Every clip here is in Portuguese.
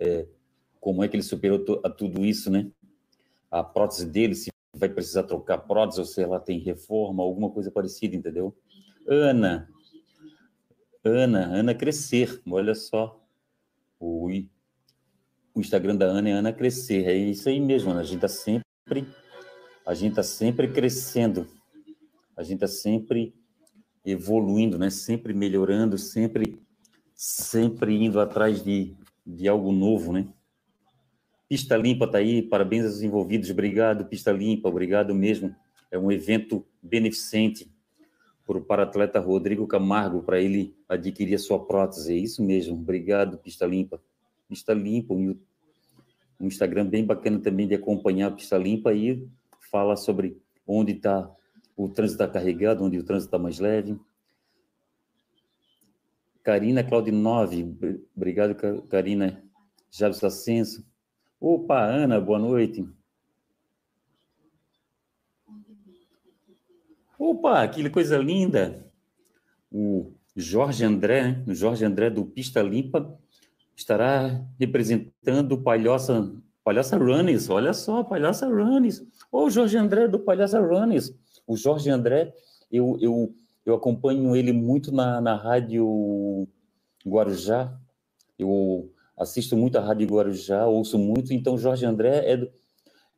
é, como é que ele superou a tudo isso, né? A prótese dele, se vai precisar trocar prótese ou se ela tem reforma, alguma coisa parecida, entendeu? Ana, Ana, Ana Crescer, olha só. O, o Instagram da Ana é Ana Crescer, é isso aí mesmo, a gente está sempre, a gente tá sempre crescendo, a gente está sempre evoluindo, né? Sempre melhorando, sempre, sempre indo atrás de, de algo novo, né? Pista Limpa está aí, parabéns aos envolvidos, obrigado, Pista Limpa, obrigado mesmo. É um evento beneficente para o paratleta Rodrigo Camargo, para ele adquirir a sua prótese. É isso mesmo, obrigado, Pista Limpa. Pista Limpa, um Instagram bem bacana também de acompanhar a Pista Limpa e fala sobre onde está o trânsito está carregado, onde o trânsito está mais leve. Karina Claudinove, obrigado, Karina. Jabes Ascenso. Opa, Ana, boa noite. Opa, que coisa linda. O Jorge André, o Jorge André do Pista Limpa, estará representando o Palhoça, Palhoça Runners. Olha só, Palhoça Runners. Ô, Jorge André do Palhoça Runners. O Jorge André, eu, eu, eu acompanho ele muito na, na rádio Guarujá. Eu assisto muito a Rádio Guarujá, ouço muito, então Jorge André é do,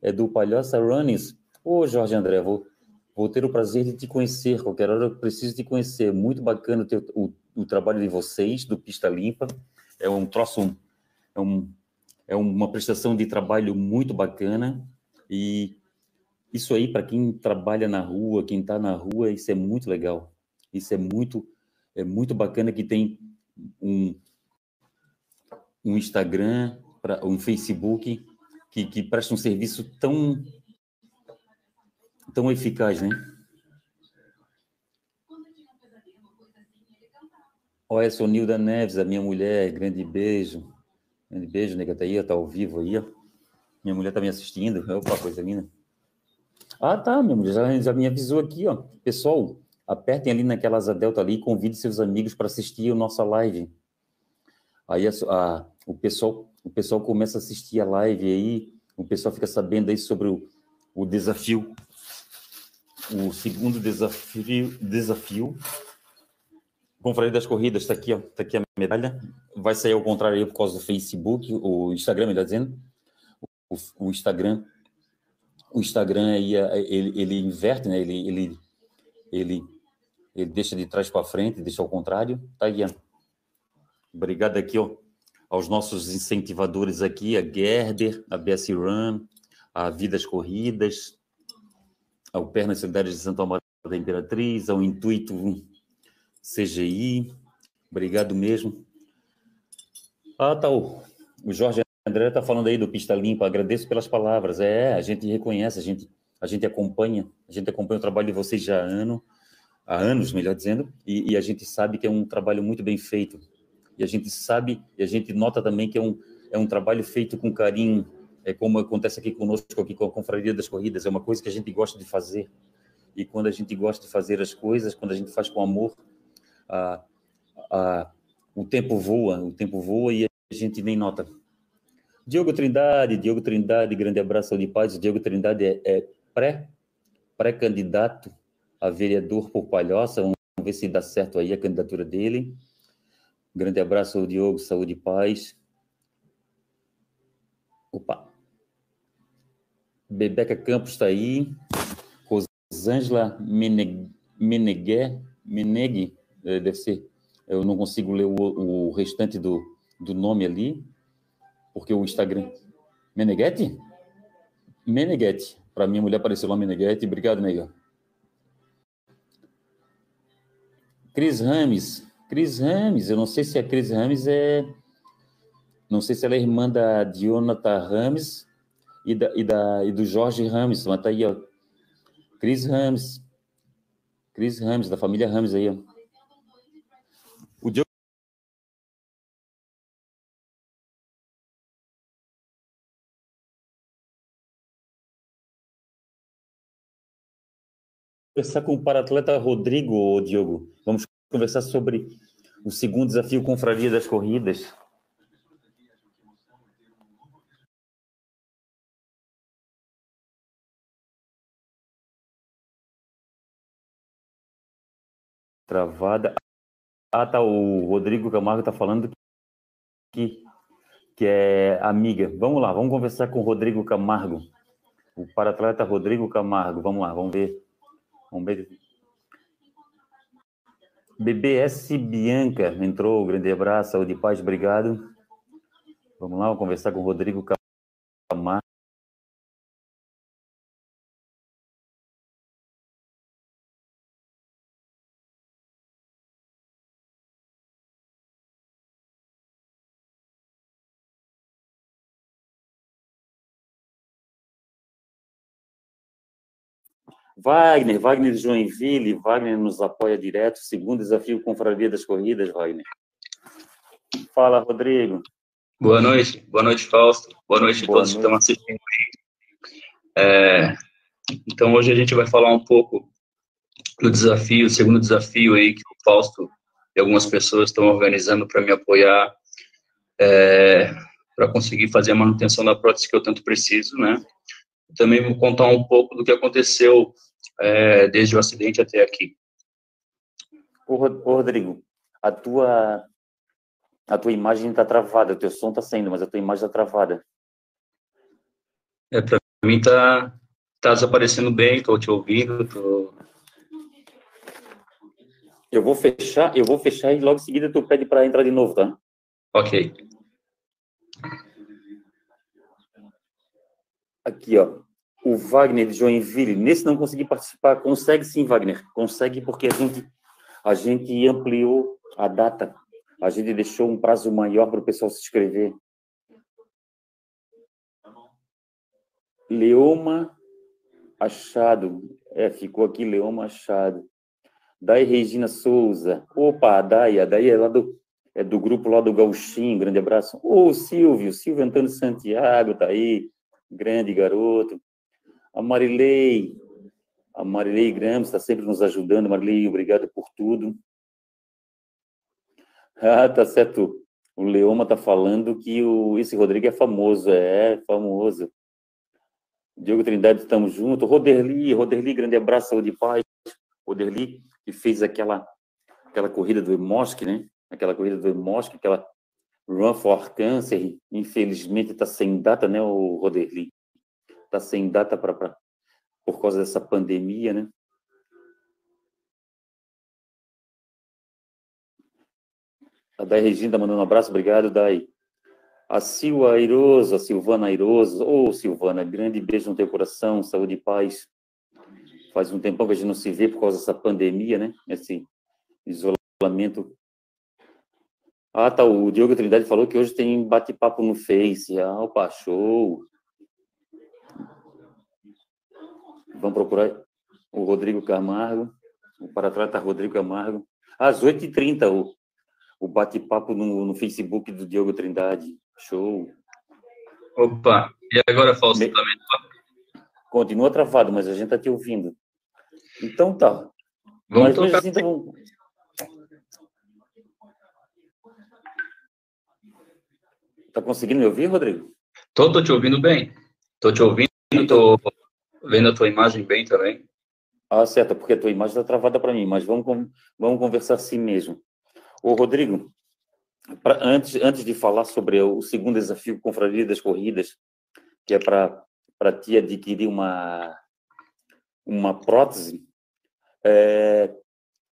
é do Palhoça Runnings. Ô, Jorge André, vou, vou ter o prazer de te conhecer, qualquer hora eu preciso te conhecer. Muito bacana ter o, o trabalho de vocês, do Pista Limpa. É um troço, é, um, é uma prestação de trabalho muito bacana e isso aí, para quem trabalha na rua, quem está na rua, isso é muito legal. Isso é muito, é muito bacana que tem um, um Instagram, pra, um Facebook que, que presta um serviço tão, tão eficaz, né? Olha, sou Nilda Neves, a minha mulher, grande beijo. Grande beijo, nega, tá aí, tá ao vivo aí, ó. Minha mulher tá me assistindo, opa, coisa linda. Ah, tá, minha mulher já, já me avisou aqui, ó. Pessoal, apertem ali naquela asa delta ali e convide seus amigos para assistir a nossa live. Aí a, a, o, pessoal, o pessoal começa a assistir a live aí, o pessoal fica sabendo aí sobre o, o desafio, o segundo desafio, desafio. Confraria das Corridas, está aqui, ó, tá aqui a medalha. Vai sair ao contrário aí por causa do Facebook, o Instagram, melhor dizendo. O, o Instagram, o Instagram aí, ele, ele inverte, né? Ele, ele, ele, ele deixa de trás para frente, deixa ao contrário. Tá ó. Obrigado aqui, ó, aos nossos incentivadores aqui, a Gerder, a BS Run, a Vidas Corridas, ao Pernas Solidárias de Santo Amaro da Imperatriz, ao Intuito CGI. Obrigado mesmo. Ah, tá. O, o Jorge André está falando aí do Pista Limpa. Agradeço pelas palavras. É, a gente reconhece, a gente, a gente acompanha, a gente acompanha o trabalho de vocês já há, ano, há anos, melhor dizendo, e, e a gente sabe que é um trabalho muito bem feito e a gente sabe, e a gente nota também que é um, é um trabalho feito com carinho, é como acontece aqui conosco, aqui com a Confraria das Corridas, é uma coisa que a gente gosta de fazer, e quando a gente gosta de fazer as coisas, quando a gente faz com amor, a, a, o tempo voa, o tempo voa e a gente nem nota. Diogo Trindade, Diogo Trindade, grande abraço de paz. Diogo Trindade é, é pré, pré-candidato a vereador por Palhoça. Vamos ver se dá certo aí a candidatura dele. Grande abraço, Diogo, saúde e paz. Opa. Bebeca Campos está aí. Rosângela Menegue, Menegue, eh, deve ser. Eu não consigo ler o, o restante do, do nome ali, porque o Instagram. Meneghetti? Meneghetti. Para minha mulher apareceu lá Meneghetti. Obrigado, nega. Cris Rames. Cris Rames, eu não sei se a Cris Rames é. Não sei se ela é irmã da Dionata Rames e, da, e, da, e do Jorge Rames, mas tá aí, ó. Cris Rames. Cris Rames, da família Rames aí, ó. conversar com o paratleta Rodrigo, Diogo. Vamos conversar sobre o segundo desafio Confraria das Corridas. Travada. Ah, tá. O Rodrigo Camargo está falando que, que é amiga. Vamos lá, vamos conversar com o Rodrigo Camargo. O paratleta Rodrigo Camargo. Vamos lá, vamos ver. Vamos ver. BBS Bianca entrou. Grande abraço, saúde e paz, obrigado. Vamos lá, vamos conversar com o Rodrigo Camargo. Wagner, Wagner de Joinville, Wagner nos apoia direto, segundo desafio Confraria das Corridas, Wagner. Fala, Rodrigo. Boa noite, boa noite, Fausto. Boa noite a todos noite. que estão assistindo é, então, hoje a gente vai falar um pouco do desafio, o segundo desafio aí que o Fausto e algumas pessoas estão organizando para me apoiar, é, para conseguir fazer a manutenção da prótese que eu tanto preciso, né? Também vou contar um pouco do que aconteceu é, desde o acidente até aqui. Ô, Rodrigo, a tua a tua imagem está travada, o teu som está saindo, mas a tua imagem está travada. É, para mim tá, tá desaparecendo bem, estou te ouvindo, tô... Eu vou fechar, eu vou fechar e logo em seguida tu pede para entrar de novo, tá? Ok. Aqui, ó. O Wagner de Joinville, nesse não consegui participar, consegue sim, Wagner. Consegue porque a gente a gente ampliou a data a gente deixou um prazo maior para o pessoal se inscrever. Leoma Achado. É, ficou aqui Leoma Achado. Dai Regina Souza. Opa, a Dai é lá do, é do grupo lá do Gauchinho, grande abraço. Ô, Silvio, Silvio Antônio Santiago tá aí, grande garoto. A Marilei, a Marilei Grams está sempre nos ajudando. Marilei, obrigado por tudo. Ah, tá certo. O Leoma tá falando que o, esse Rodrigo é famoso. É, famoso. Diogo Trindade, estamos juntos. Roderli, Roderli, grande abraço, saúde e paz. Roderli, que fez aquela, aquela corrida do Mosque, né? Aquela corrida do Mosque, aquela Run for Cancer. Infelizmente está sem data, né, o Roderli? Está sem data pra, por causa dessa pandemia, né? A Dai Regina mandando um abraço, obrigado, Dai. A Silva Airoso, a Silvana Airoso. Ô, oh, Silvana, grande beijo no teu coração, saúde e paz. Faz um tempão que a gente não se vê por causa dessa pandemia, né? Esse isolamento. Ah, tá, o Diogo Trindade falou que hoje tem bate-papo no Face. Ah, opa, show. Vamos procurar o Rodrigo Camargo, o paratrata Rodrigo Camargo. Às 8h30, o o bate-papo no, no Facebook do Diogo Trindade. Show. Opa, e agora, Fausto, Me... também? Continua travado, mas a gente está te ouvindo. Então tá. Vamos mas, tocar. Assim, então... Tá conseguindo me ouvir, Rodrigo? Tô, tô te ouvindo bem. Tô te ouvindo, tô vendo a tua imagem bem também. Ah, certo, porque a tua imagem está travada para mim, mas vamos, vamos conversar assim mesmo. Ô, Rodrigo, pra, antes, antes de falar sobre o segundo desafio Confraria das Corridas, que é para ti adquirir uma, uma prótese, é,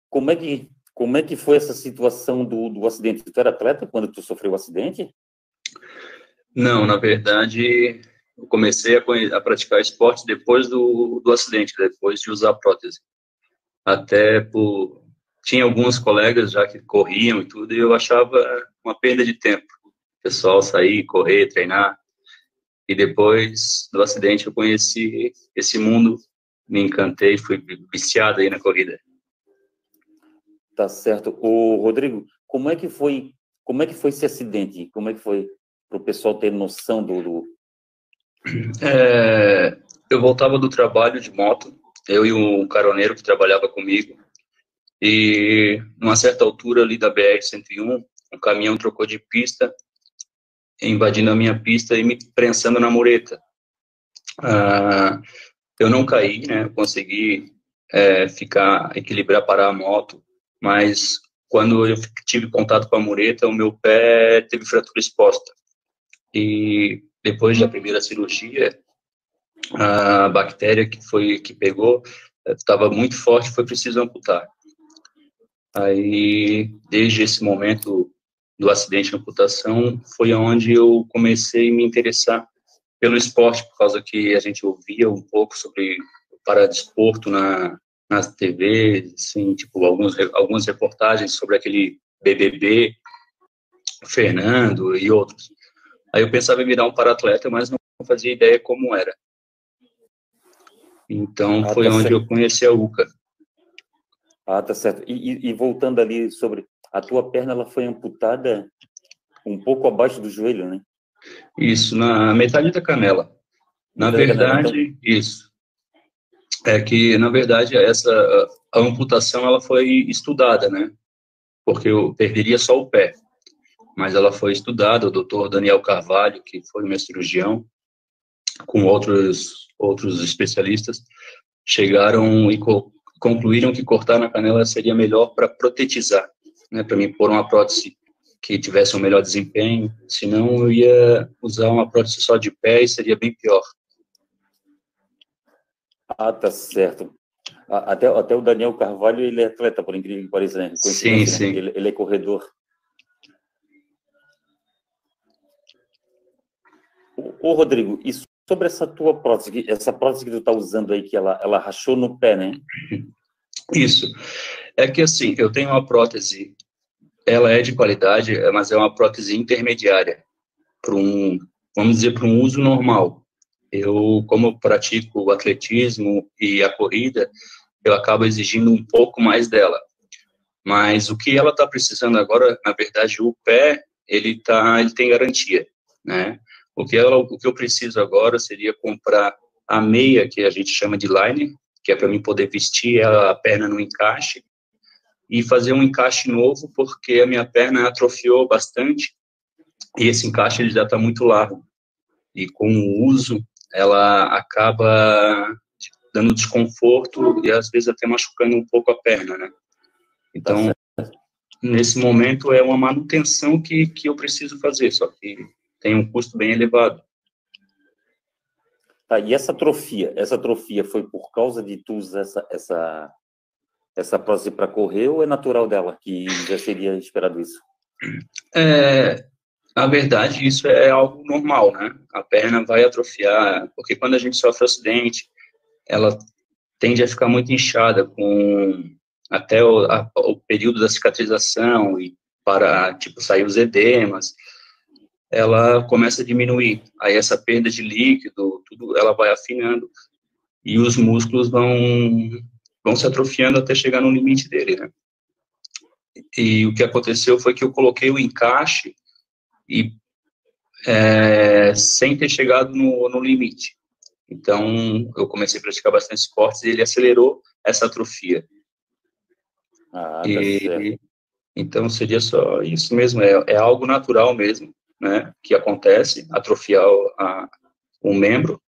como, é que, como é que foi essa situação do, do acidente? Tu era atleta quando tu sofreu o acidente? Não, na verdade, eu comecei a, a praticar esporte depois do, do acidente, depois de usar prótese. Até por tinha alguns colegas já que corriam e tudo, e eu achava uma perda de tempo. O pessoal sair, correr, treinar. E depois do acidente eu conheci esse mundo, me encantei, fui viciado aí na corrida. Tá certo. O Rodrigo, como é que foi, como é que foi esse acidente? Como é que foi para o pessoal ter noção do, do... É, eu voltava do trabalho de moto, eu e um caroneiro que trabalhava comigo, e, numa certa altura ali da BR-101, um caminhão trocou de pista, invadindo a minha pista e me prensando na mureta. Ah, eu não caí, né? Eu consegui é, ficar, equilibrar, parar a moto, mas quando eu tive contato com a mureta, o meu pé teve fratura exposta. E depois da primeira cirurgia, a bactéria que foi que pegou estava muito forte, foi preciso amputar. Aí, desde esse momento do acidente de amputação, foi onde eu comecei a me interessar pelo esporte, por causa que a gente ouvia um pouco sobre o paradesporto na, nas TVs, assim, tipo, alguns, algumas reportagens sobre aquele BBB, Fernando e outros. Aí eu pensava em virar um paratleta, mas não fazia ideia como era. Então, ah, foi tá onde certo. eu conheci a UCA. Ah, tá certo. E, e, e, voltando ali sobre a tua perna, ela foi amputada um pouco abaixo do joelho, né? Isso, na metade da canela. Na metade verdade, canela, então... isso. É que, na verdade, essa a amputação ela foi estudada, né? Porque eu perderia só o pé. Mas ela foi estudada, o doutor Daniel Carvalho, que foi meu cirurgião, com outros outros especialistas, chegaram e co concluíram que cortar na canela seria melhor para protetizar, né, para mim pôr uma prótese que tivesse um melhor desempenho, senão eu ia usar uma prótese só de pé e seria bem pior. Ah, tá certo. Até, até o Daniel Carvalho, ele é atleta, por incrível que pareça, né? Sim, sim. Ele, ele é corredor. Ô, Rodrigo, isso sobre essa tua prótese, essa prótese que tu está usando aí, que ela, ela rachou no pé, né? Isso. É que assim, eu tenho uma prótese, ela é de qualidade, mas é uma prótese intermediária, para um, vamos dizer, para um uso normal. Eu, como eu pratico o atletismo e a corrida, eu acabo exigindo um pouco mais dela. Mas o que ela está precisando agora, na verdade, o pé, ele tá, ele tem garantia, né? O que, ela, o que eu preciso agora seria comprar a meia, que a gente chama de line, que é para mim poder vestir a perna no encaixe, e fazer um encaixe novo, porque a minha perna atrofiou bastante, e esse encaixe ele já está muito largo. E com o uso, ela acaba dando desconforto e às vezes até machucando um pouco a perna, né? Então, nesse momento é uma manutenção que, que eu preciso fazer, só que tem um custo bem elevado. Tá, e essa atrofia, essa atrofia foi por causa de tu usar essa, essa, essa prótese para correr ou é natural dela, que já seria esperado isso? É, na verdade, isso é algo normal, né? A perna vai atrofiar, porque quando a gente sofre acidente, ela tende a ficar muito inchada com até o, a, o período da cicatrização e para, tipo, sair os edemas ela começa a diminuir. Aí essa perda de líquido, tudo, ela vai afinando e os músculos vão vão se atrofiando até chegar no limite dele, né? E o que aconteceu foi que eu coloquei o encaixe e é, sem ter chegado no, no limite. Então, eu comecei a praticar bastante esportes e ele acelerou essa atrofia. Ah, tá e, então, seria só isso mesmo, é, é algo natural mesmo né, que acontece, atrofiar a, um membro,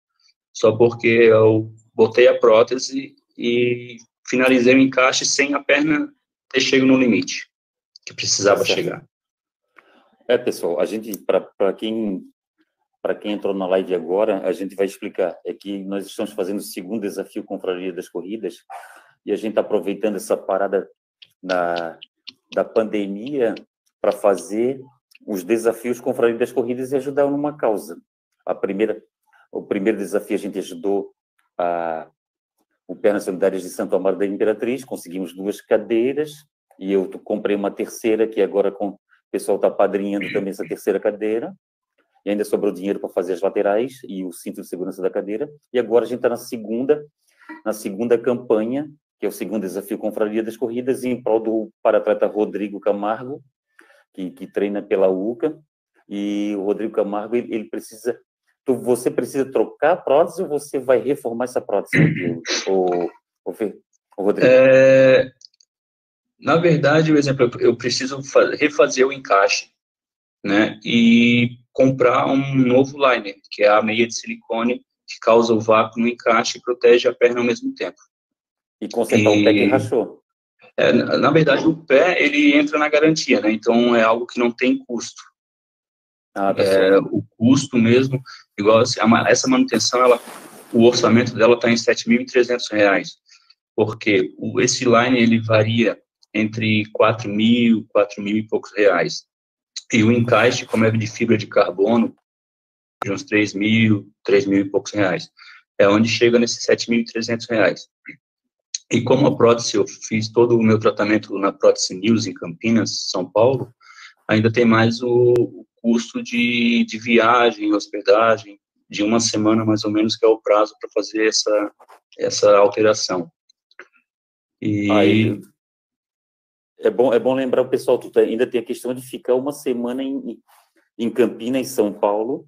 só porque eu botei a prótese e finalizei o encaixe sem a perna ter chegado no limite que precisava certo. chegar. É, pessoal, a gente, para quem para quem entrou na live agora, a gente vai explicar. É que nós estamos fazendo o segundo desafio Confraria das Corridas e a gente está aproveitando essa parada na, da pandemia para fazer os desafios com Confraria das Corridas e ajudar numa causa. A primeira, o primeiro desafio a gente ajudou a, o Pernas Solidárias de Santo Amaro da Imperatriz, conseguimos duas cadeiras e eu comprei uma terceira que agora com, o pessoal está padrinhando também essa terceira cadeira e ainda sobrou dinheiro para fazer as laterais e o cinto de segurança da cadeira. E agora a gente está na segunda, na segunda campanha, que é o segundo desafio Confraria das Corridas, em prol do paratleta Rodrigo Camargo, que, que treina pela UCA, e o Rodrigo Camargo, ele, ele precisa tu, você precisa trocar a prótese ou você vai reformar essa prótese, o, o, o Rodrigo? É, na verdade, o exemplo, eu preciso fazer, refazer o encaixe, né, e comprar um novo liner, que é a meia de silicone que causa o vácuo no encaixe e protege a perna ao mesmo tempo. E consertar e... o pé que rachou. É, na verdade, o pé, ele entra na garantia, né? Então, é algo que não tem custo. Ah, tá é, o custo mesmo, igual assim, essa manutenção, ela, o orçamento dela está em R$ 7.300, porque o, esse line, ele varia entre 4 mil, 4 mil e poucos reais. E o encaixe, como é de fibra de carbono, de uns 3 mil, 3 mil e poucos reais. É onde chega nesses 7.300 reais. E como a prótese, eu fiz todo o meu tratamento na prótese News em Campinas, São Paulo, ainda tem mais o, o custo de, de viagem, hospedagem, de uma semana mais ou menos, que é o prazo para fazer essa, essa alteração. E... Aí, é bom, é bom lembrar o pessoal, tu tá, ainda tem a questão de ficar uma semana em, em Campinas, em São Paulo,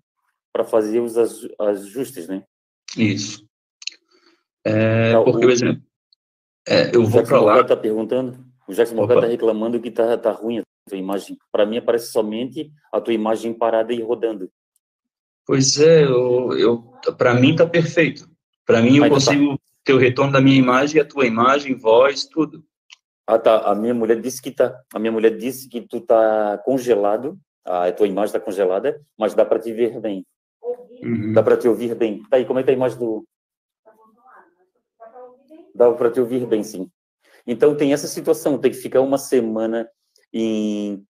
para fazer os ajustes, né? Isso. É, então, porque, o, exemplo, é, eu vou para lá... está perguntando, o Jackson Morgado está reclamando que está tá ruim a tua imagem. Para mim, aparece somente a tua imagem parada e rodando. Pois é, eu, eu para mim está perfeito. Para mim, eu então tá. consigo tá. ter o retorno da minha imagem, a tua imagem, voz, tudo. Ah, tá. A minha mulher disse que tá. A minha mulher disse que tu tá congelado. A tua imagem está congelada, mas dá para te ver bem. Uhum. Dá para te ouvir bem. Tá aí, como é que tá a imagem do. Dá para te ouvir bem, sim. Então tem essa situação, tem que ficar uma semana em,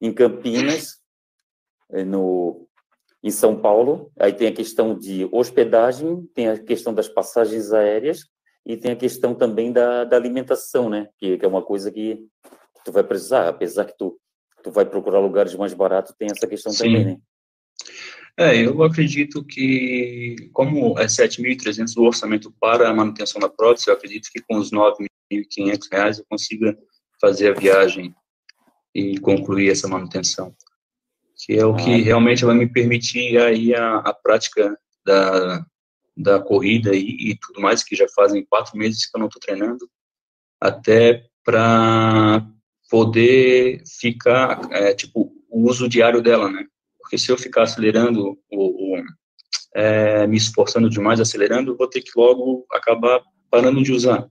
em Campinas, eh, no, em São Paulo. Aí tem a questão de hospedagem, tem a questão das passagens aéreas e tem a questão também da, da alimentação, né? Que, que, é uma coisa que tu vai precisar, apesar que tu, tu vai procurar lugares mais baratos, tem essa questão Sim. também, né? É, eu acredito que, como é 7.300 o orçamento para a manutenção da prótese, eu acredito que com os 9.500 reais eu consiga fazer a viagem e concluir essa manutenção, que é o que ah. realmente vai me permitir aí a, a prática da, da corrida e, e, tudo mais, que já fazem quatro meses que eu não estou treinando, até para poder ficar, é, tipo, o uso diário dela, né? Porque se eu ficar acelerando, o, o é, me esforçando demais, acelerando, vou ter que logo acabar parando de usar.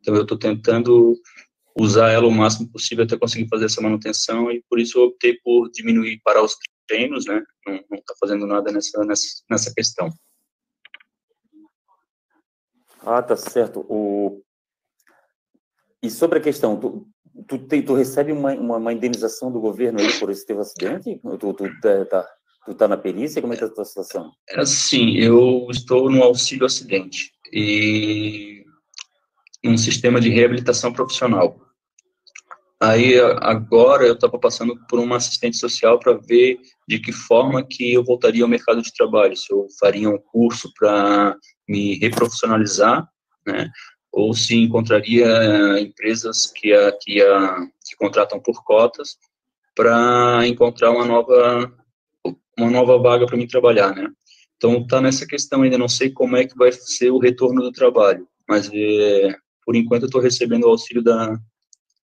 Então, eu estou tentando usar ela o máximo possível até conseguir fazer essa manutenção e por isso eu optei por diminuir, parar os treinos, né? Não está fazendo nada nessa, nessa, nessa questão. Ah, tá certo. O... E sobre a questão, tu, tu, te, tu recebe uma, uma, uma, indenização do governo aí por esse teu acidente? Tu, tu, tá, tá, tu tá na perícia? Como é que tá a tua situação? É assim, eu estou no auxílio acidente e um sistema de reabilitação profissional. Aí agora eu estava passando por uma assistente social para ver de que forma que eu voltaria ao mercado de trabalho, se eu faria um curso para me reprofissionalizar, né? Ou se encontraria empresas que, a, que, a, que contratam por cotas para encontrar uma nova uma nova vaga para mim trabalhar, né? Então tá nessa questão ainda não sei como é que vai ser o retorno do trabalho, mas é, por enquanto eu estou recebendo o auxílio da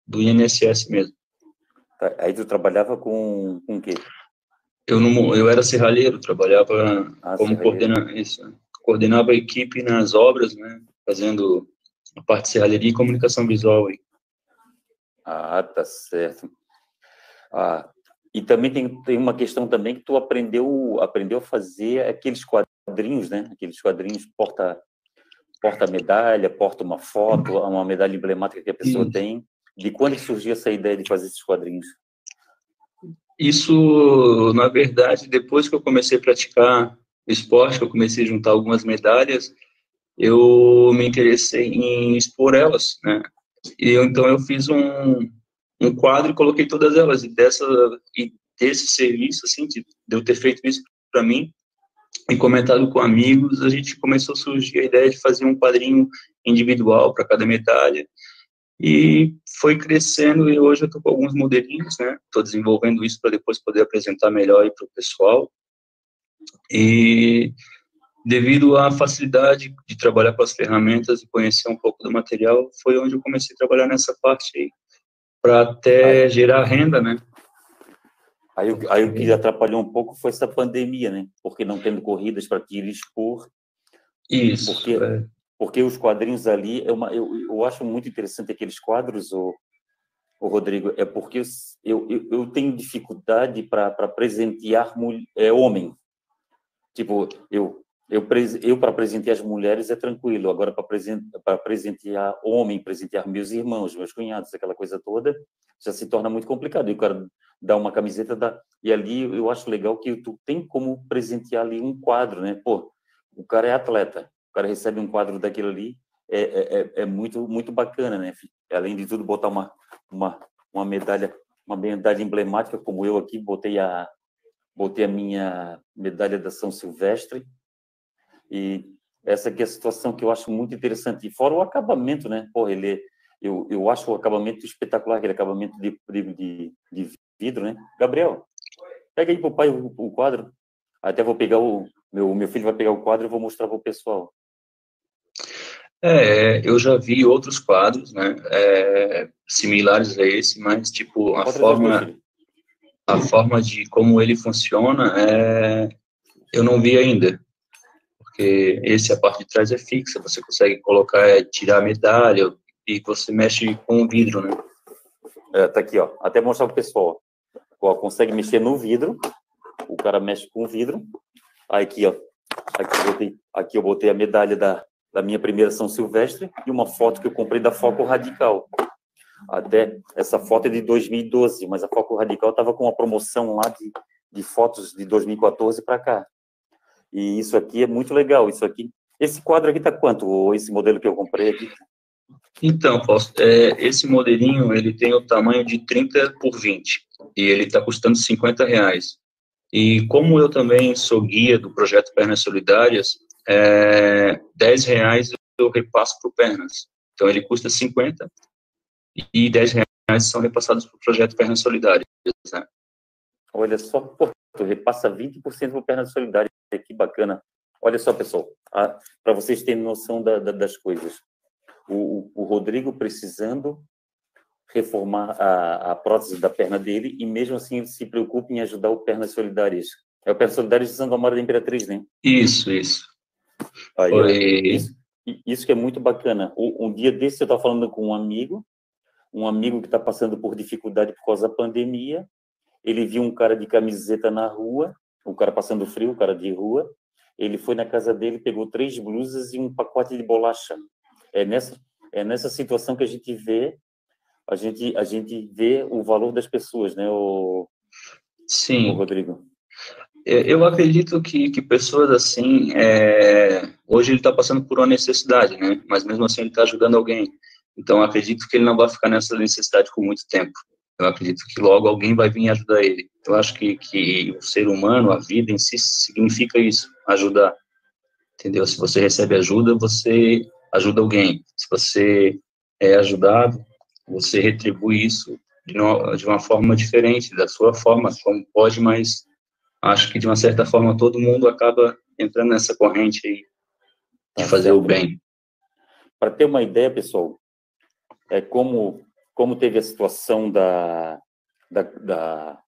do INSS mesmo. Tá, aí tu trabalhava com com o quê? Eu não eu era serralheiro, trabalhava ah, como coordenador, isso, coordenava a equipe nas obras, né, fazendo a parte de serralheria e comunicação visual aí. Ah, tá certo. Ah, e também tem, tem uma questão também que tu aprendeu aprendeu a fazer aqueles quadrinhos, né? Aqueles quadrinhos porta porta medalha, porta uma foto, uma medalha emblemática que a pessoa Isso. tem. De quando surgiu essa ideia de fazer esses quadrinhos? Isso, na verdade, depois que eu comecei a praticar esporte, que eu comecei a juntar algumas medalhas, eu me interessei em expor elas, né? E eu, então eu fiz um, um quadro e coloquei todas elas. E dessa e desse serviço, assim, de, de eu ter feito isso para mim e comentado com amigos, a gente começou a surgir a ideia de fazer um quadrinho individual para cada medalha. E foi crescendo e hoje eu estou com alguns modelinhos, né? Estou desenvolvendo isso para depois poder apresentar melhor para o pessoal. E devido à facilidade de trabalhar com as ferramentas e conhecer um pouco do material, foi onde eu comecei a trabalhar nessa parte aí, para até aí, gerar renda, né? Aí, aí o que atrapalhou um pouco foi essa pandemia, né? Porque não tendo corridas para te expor. Isso. Porque, é. porque os quadrinhos ali, é uma, eu, eu acho muito interessante aqueles quadros, o, o Rodrigo, é porque eu, eu, eu tenho dificuldade para presentear mulher, é, homem. Tipo, eu, eu, eu para presentear as mulheres é tranquilo, agora para presentear homem, presentear meus irmãos, meus cunhados, aquela coisa toda, já se torna muito complicado. E o cara dá uma camiseta, e ali eu acho legal que tu tem como presentear ali um quadro, né? Pô, o cara é atleta, o cara recebe um quadro daquilo ali, é, é, é, é muito, muito bacana, né? Além de tudo, botar uma, uma, uma medalha, uma medalha emblemática, como eu aqui, botei a, botei a minha medalha da São Silvestre, e essa aqui é a situação que eu acho muito interessante. E fora o acabamento, né? Pô, ele, eu, eu acho o acabamento espetacular, aquele acabamento de, de, de vidro, né? Gabriel, pega aí pro pai o, o quadro. Até vou pegar o meu, meu filho vai pegar o quadro e vou mostrar para o pessoal. É, eu já vi outros quadros, né, é, similares a esse, mas tipo a forma, a forma de como ele funciona, é, eu não vi ainda, porque esse a parte de trás é fixa, você consegue colocar, é, tirar a medalha e você mexe com o vidro, né? É, tá aqui, ó. Até mostrar pro pessoal. Ó, consegue mexer no vidro. O cara mexe com o vidro. Aqui, ó. Aqui eu botei, aqui eu botei a medalha da, da minha primeira São Silvestre e uma foto que eu comprei da Foco Radical. Até essa foto é de 2012, mas a Foco Radical estava com uma promoção lá de, de fotos de 2014 para cá. E isso aqui é muito legal. Isso aqui, esse quadro aqui tá quanto? Esse modelo que eu comprei aqui? Então, Fausto, é, esse modelinho ele tem o tamanho de 30 por 20 e ele está custando 50 reais. E como eu também sou guia do projeto Pernas Solidárias, é, 10 reais eu repasso para o Pernas. Então ele custa 50 e 10 reais são repassados para o projeto Pernas Solidárias. Né? Olha só, pô, tu repassa 20% para o Pernas Solidárias, que bacana. Olha só, pessoal, para vocês terem noção da, da, das coisas o, o Rodrigo precisando reformar a, a, prótese da perna dele e mesmo assim se preocupa em ajudar o Pernas Solidárias. É o Pernas Solidárias de Santa Amaro da Imperatriz, né? Isso, isso. Aí, Foi... isso, isso que é muito bacana. Um dia desse eu estava falando com um amigo, um amigo que está passando por dificuldade por causa da pandemia. Ele viu um cara de camiseta na rua, um cara passando frio, um cara de rua. Ele foi na casa dele, pegou três blusas e um pacote de bolacha é nessa é nessa situação que a gente vê a gente a gente vê o valor das pessoas, né, o Sim. O Rodrigo. É, eu acredito que, que pessoas assim, é, hoje ele está passando por uma necessidade, né? Mas mesmo assim ele está ajudando alguém. Então acredito que ele não vai ficar nessa necessidade por muito tempo. Eu acredito que logo alguém vai vir ajudar ele. Eu acho que, que o ser humano, a vida em si, significa isso, ajudar. Entendeu? Se você recebe ajuda, você ajuda alguém. Se você é ajudado, você retribui isso de, no, de uma forma diferente, da sua forma, como pode, mas acho que de uma certa forma todo mundo acaba entrando nessa corrente aí de tá fazer o bem. Para ter uma ideia, pessoal, é como como teve a situação da da, da,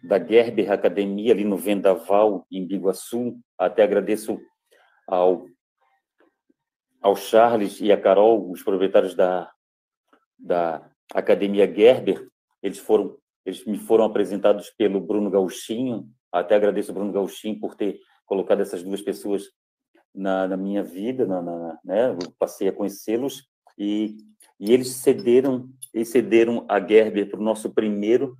da Gerber Academia ali no Vendaval, em Biguaçu, até agradeço ao ao Charles e a Carol, os proprietários da, da Academia Gerber, eles foram eles me foram apresentados pelo Bruno Gauchinho, até agradeço ao Bruno Gauchinho por ter colocado essas duas pessoas na, na minha vida, na, na, né, passei a conhecê-los, e, e eles cederam, eles cederam a Gerber para o nosso primeiro,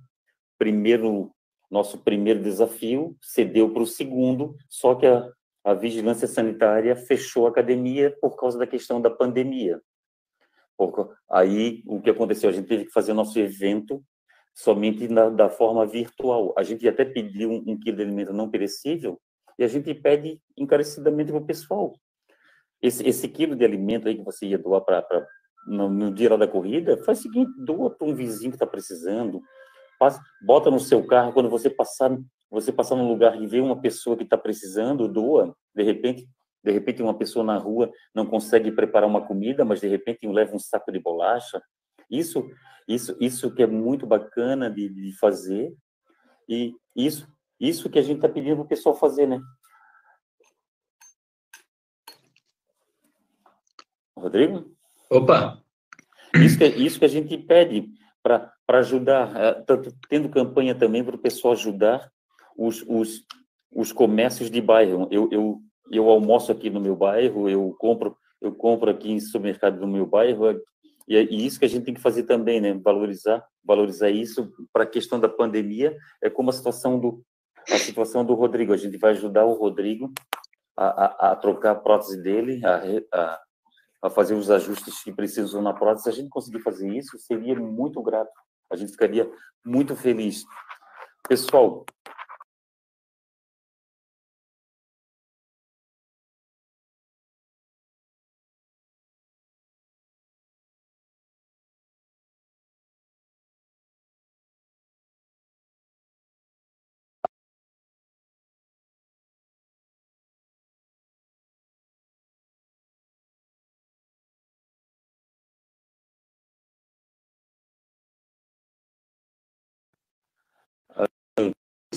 primeiro, nosso primeiro desafio, cedeu para o segundo, só que a, a vigilância sanitária fechou a academia por causa da questão da pandemia. Aí, o que aconteceu? A gente teve que fazer nosso evento somente na, da forma virtual. A gente até pediu um, um quilo de alimento não perecível e a gente pede encarecidamente para o pessoal. Esse, esse quilo de alimento aí que você ia doar para no, no, dia da corrida, faz o seguinte, doa para um vizinho que está precisando, passa, bota no seu carro, quando você passar você passar num lugar e ver uma pessoa que está precisando, doa, de repente, de repente uma pessoa na rua não consegue preparar uma comida, mas de repente leva um saco de bolacha. Isso, isso, isso que é muito bacana de, de fazer e isso, isso que a gente está pedindo para o pessoal fazer, né? Rodrigo? Opa! Isso que, isso que a gente pede para ajudar, é, tendo campanha também para o pessoal ajudar os, os, os comércios de bairro. Eu, eu, eu almoço aqui no meu bairro, eu compro eu compro aqui em supermercado do meu bairro e, é, e isso que a gente tem que fazer também, né? Valorizar, valorizar isso para a questão da pandemia é como a situação do a situação do Rodrigo. A gente vai ajudar o Rodrigo a, a, a trocar a prótese dele, a, a, a, fazer os ajustes que precisam na prótese. Se a gente conseguir fazer isso, seria muito grato. A gente ficaria muito feliz. Pessoal,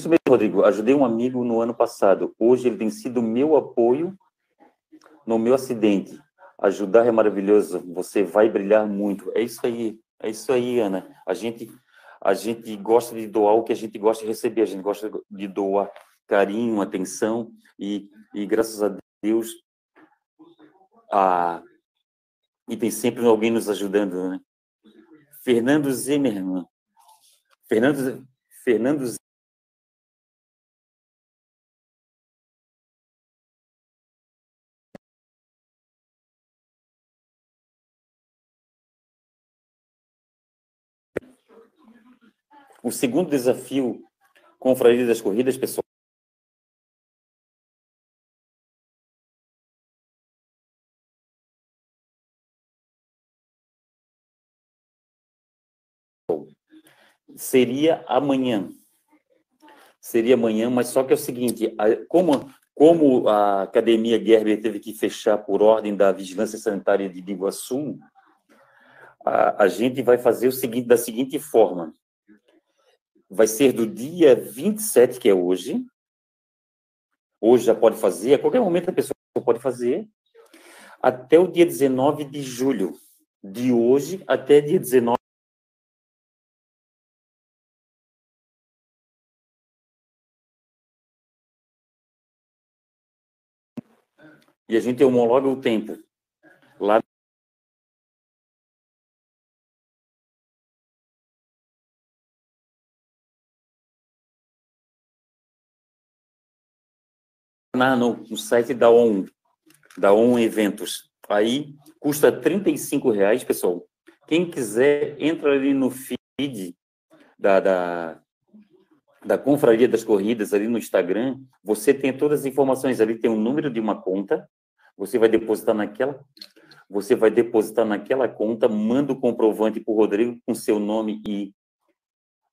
Isso mesmo, Rodrigo. Ajudei um amigo no ano passado. Hoje ele tem sido meu apoio no meu acidente. Ajudar é maravilhoso. Você vai brilhar muito. É isso aí. É isso aí, Ana. A gente a gente gosta de doar o que a gente gosta de receber. A gente gosta de doar carinho, atenção e, e graças a Deus a, e tem sempre alguém nos ajudando, né? Fernando Zimmermann. Fernando Fernando O segundo desafio com Confraria das Corridas, pessoal, seria amanhã. Seria amanhã, mas só que é o seguinte, como, como a Academia Gerber teve que fechar por ordem da Vigilância Sanitária de Biguaçu, a, a gente vai fazer o seguinte, da seguinte forma, vai ser do dia 27, que é hoje. Hoje já pode fazer, a qualquer momento a pessoa pode fazer, até o dia 19 de julho. De hoje até dia 19 e a gente homologa o tempo. Na, no, no site da ON, da ON Eventos. Aí custa 35 reais, pessoal. Quem quiser, entra ali no feed da, da, da Confraria das Corridas, ali no Instagram. Você tem todas as informações ali, tem o um número de uma conta. Você vai depositar naquela você vai depositar naquela conta, manda o comprovante para o Rodrigo com seu nome e,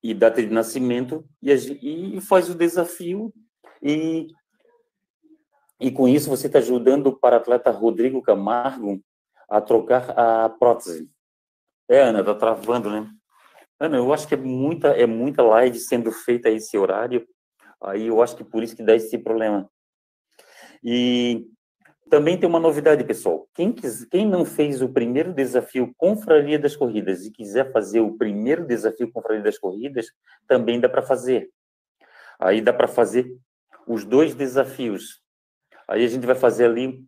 e data de nascimento e, e faz o desafio e e com isso você está ajudando o para-atleta Rodrigo Camargo a trocar a prótese. É, Ana, está travando, né? Ana, eu acho que é muita, é muita live sendo feita a esse horário, aí eu acho que por isso que dá esse problema. E também tem uma novidade, pessoal. Quem, quis, quem não fez o primeiro desafio Confraria das Corridas e quiser fazer o primeiro desafio Confraria das Corridas, também dá para fazer. Aí dá para fazer os dois desafios, Aí a gente vai fazer ali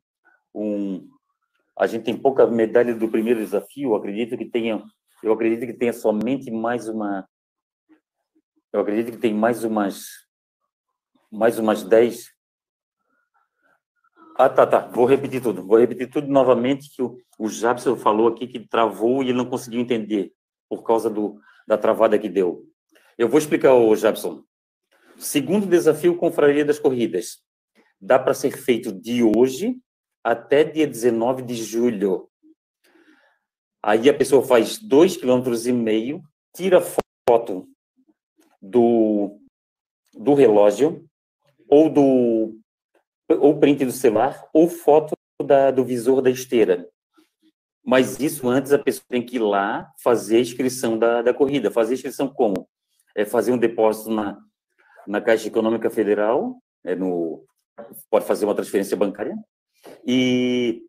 um. A gente tem pouca medalha do primeiro desafio. Eu acredito que tenha. Eu acredito que tenha somente mais uma. Eu acredito que tem mais umas. Mais umas 10. Ah, tá, tá. Vou repetir tudo. Vou repetir tudo novamente que o, o Jabson falou aqui que travou e ele não conseguiu entender por causa do, da travada que deu. Eu vou explicar, o Jabson. Segundo desafio, Confraria das Corridas dá para ser feito de hoje até dia 19 de julho. Aí a pessoa faz dois quilômetros e meio, tira foto do, do relógio ou do ou print do celular ou foto da, do visor da esteira. Mas isso antes a pessoa tem que ir lá fazer a inscrição da, da corrida. Fazer a inscrição como? É fazer um depósito na, na Caixa Econômica Federal, é no pode fazer uma transferência bancária e,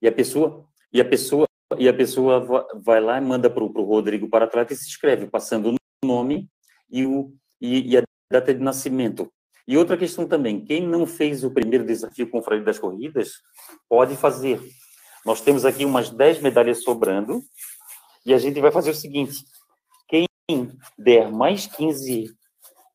E a pessoa, e a pessoa, e a pessoa vai lá e manda para o Rodrigo para trás e se inscreve, passando o nome e, o, e, e a data de nascimento. E outra questão também, quem não fez o primeiro desafio com o das Corridas, pode fazer. Nós temos aqui umas 10 medalhas sobrando, e a gente vai fazer o seguinte, quem der mais 15,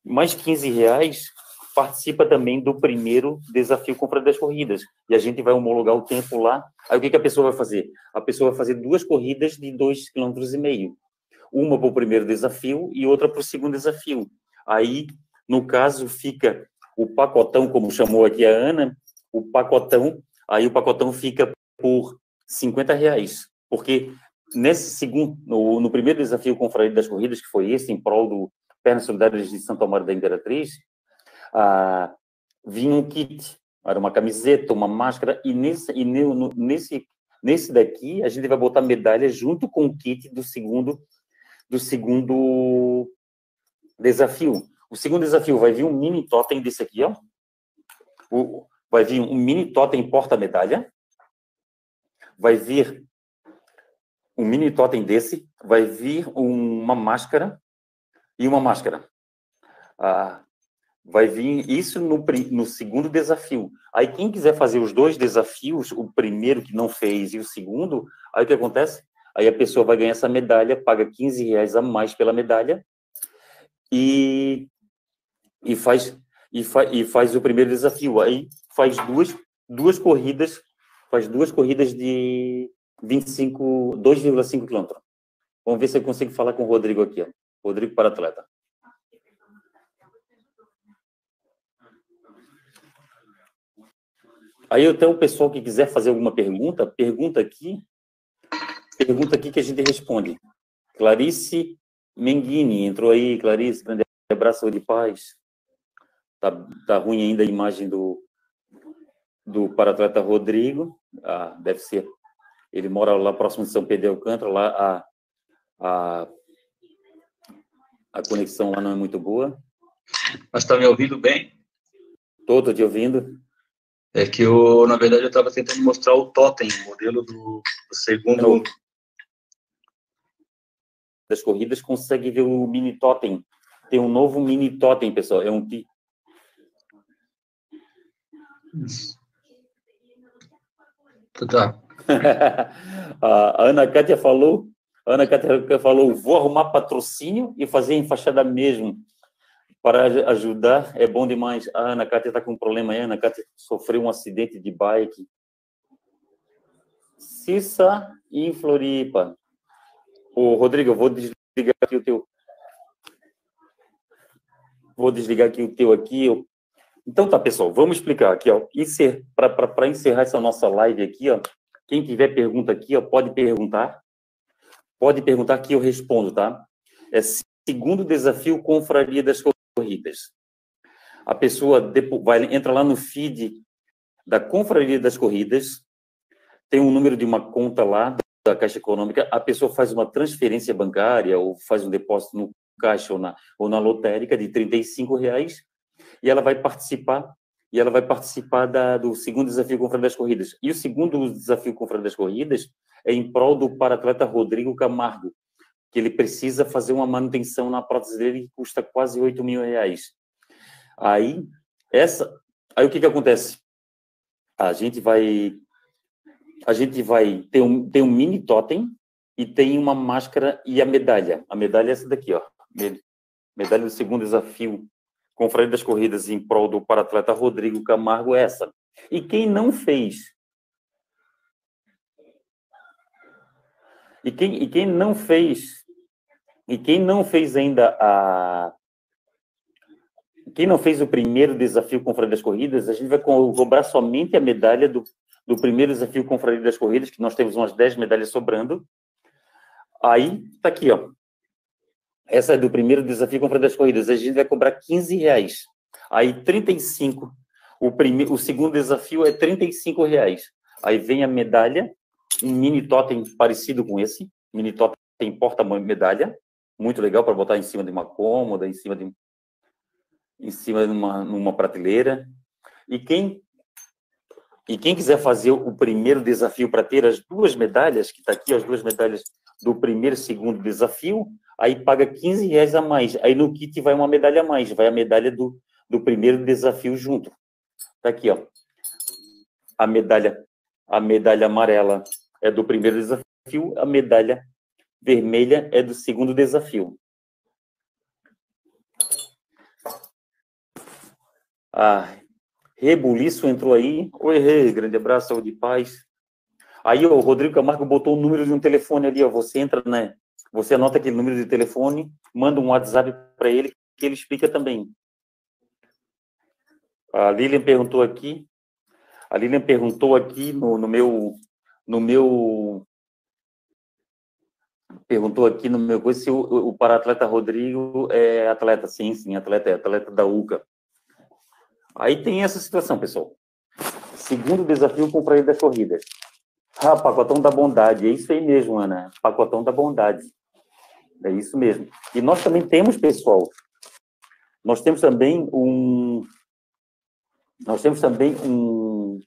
mais 15 reais, participa também do primeiro desafio com das Corridas, e a gente vai homologar o tempo lá. Aí o que, que a pessoa vai fazer? A pessoa vai fazer duas corridas de 2,5 km, uma para o primeiro desafio e outra para o segundo desafio. Aí no caso, fica o pacotão, como chamou aqui a Ana, o pacotão, aí o pacotão fica por 50 reais. Porque nesse segundo, no, no primeiro desafio o das Corridas, que foi esse, em prol do Pernas Solidárias de Santo Amaro da Imperatriz, vinha um kit, era uma camiseta, uma máscara, e nesse, e nesse, nesse daqui a gente vai botar medalha junto com o kit do segundo, do segundo desafio. O segundo desafio vai vir um mini totem desse aqui, ó. O, vai vir um mini totem porta-medalha. Vai vir um mini totem desse. Vai vir uma máscara e uma máscara. Ah, vai vir isso no, no segundo desafio. Aí quem quiser fazer os dois desafios, o primeiro que não fez e o segundo, aí o que acontece? Aí a pessoa vai ganhar essa medalha, paga 15 reais a mais pela medalha e e faz e, fa, e faz o primeiro desafio. Aí faz duas duas corridas, faz duas corridas de 25 2,5 km. Vamos ver se eu consigo falar com o Rodrigo aqui, ó. Rodrigo para atleta. Aí até o pessoal que quiser fazer alguma pergunta, pergunta aqui, pergunta aqui que a gente responde. Clarice Menghini entrou aí, Clarice, grande abraço de paz. Tá, tá ruim ainda a imagem do, do paratleta Rodrigo. Ah, deve ser. Ele mora lá próximo de São Pedro Alcântara. Lá a, a, a conexão lá não é muito boa. Mas está me ouvindo bem? Estou, estou te ouvindo. É que eu, na verdade, eu estava tentando mostrar o totem, o modelo do, do segundo. Das corridas, consegue ver o mini totem. Tem um novo mini totem, pessoal. É um Tá. a Ana Cátia falou, a Ana Cátia falou, vou arrumar patrocínio e fazer embaixada mesmo para ajudar, é bom demais. A Ana Cátia está com um problema aí, a Ana Cátia sofreu um acidente de bike. Cissa em Floripa. Ô, Rodrigo, eu vou desligar aqui o teu. Vou desligar aqui o teu aqui. Eu então tá, pessoal, vamos explicar aqui, ó. Para encerrar essa nossa live aqui, ó, quem tiver pergunta aqui, ó, pode perguntar. Pode perguntar que eu respondo, tá? É segundo desafio Confraria das Corridas. A pessoa vai entra lá no feed da Confraria das Corridas, tem um número de uma conta lá da Caixa Econômica, a pessoa faz uma transferência bancária ou faz um depósito no caixa ou na, ou na lotérica de 35 reais e ela vai participar e ela vai participar da, do segundo desafio com das corridas. E o segundo desafio com das corridas é em prol do paratleta Rodrigo Camargo, que ele precisa fazer uma manutenção na prótese dele que custa quase 8 mil reais. Aí, essa, aí o que que acontece? A gente vai, a gente vai ter um, tem um mini totem e tem uma máscara e a medalha. A medalha é essa daqui, ó. Medalha do segundo desafio Confraria das Corridas em prol do paratleta Rodrigo Camargo essa. E quem não fez? E quem, e quem não fez? E quem não fez ainda a quem não fez o primeiro desafio Confraria das Corridas, a gente vai cobrar somente a medalha do, do primeiro desafio Confraria das Corridas, que nós temos umas 10 medalhas sobrando. Aí, tá aqui, ó. Essa é do primeiro desafio compra das corridas. A gente vai cobrar 15 reais. Aí 35. O, primeiro, o segundo desafio é 35 reais. Aí vem a medalha, um mini totem parecido com esse. Mini totem porta-medalha. Muito legal para botar em cima de uma cômoda, em cima de em cima de uma, numa prateleira. E quem E quem quiser fazer o primeiro desafio para ter as duas medalhas, que está aqui, as duas medalhas do primeiro e segundo desafio, aí paga 15 reais a mais. Aí no kit vai uma medalha a mais, vai a medalha do, do primeiro desafio junto. Tá aqui, ó. A medalha, a medalha amarela é do primeiro desafio, a medalha vermelha é do segundo desafio. Ah, Rebuliço entrou aí. Oi, Rê, grande abraço, saúde e paz. Aí o Rodrigo Camargo botou o número de um telefone ali, ó. Você entra, né? Você anota aquele número de telefone, manda um WhatsApp para ele, que ele explica também. A Lilian perguntou aqui. A Lilian perguntou aqui no, no meu. No meu. Perguntou aqui no meu coisa se o, o para-atleta Rodrigo é atleta. Sim, sim, atleta, é atleta da UCA. Aí tem essa situação, pessoal. Segundo desafio com o Praia das Corridas. Ah, pacotão da bondade. É isso aí mesmo, Ana. Pacotão da bondade. É isso mesmo. E nós também temos, pessoal, nós temos também um, nós temos também um,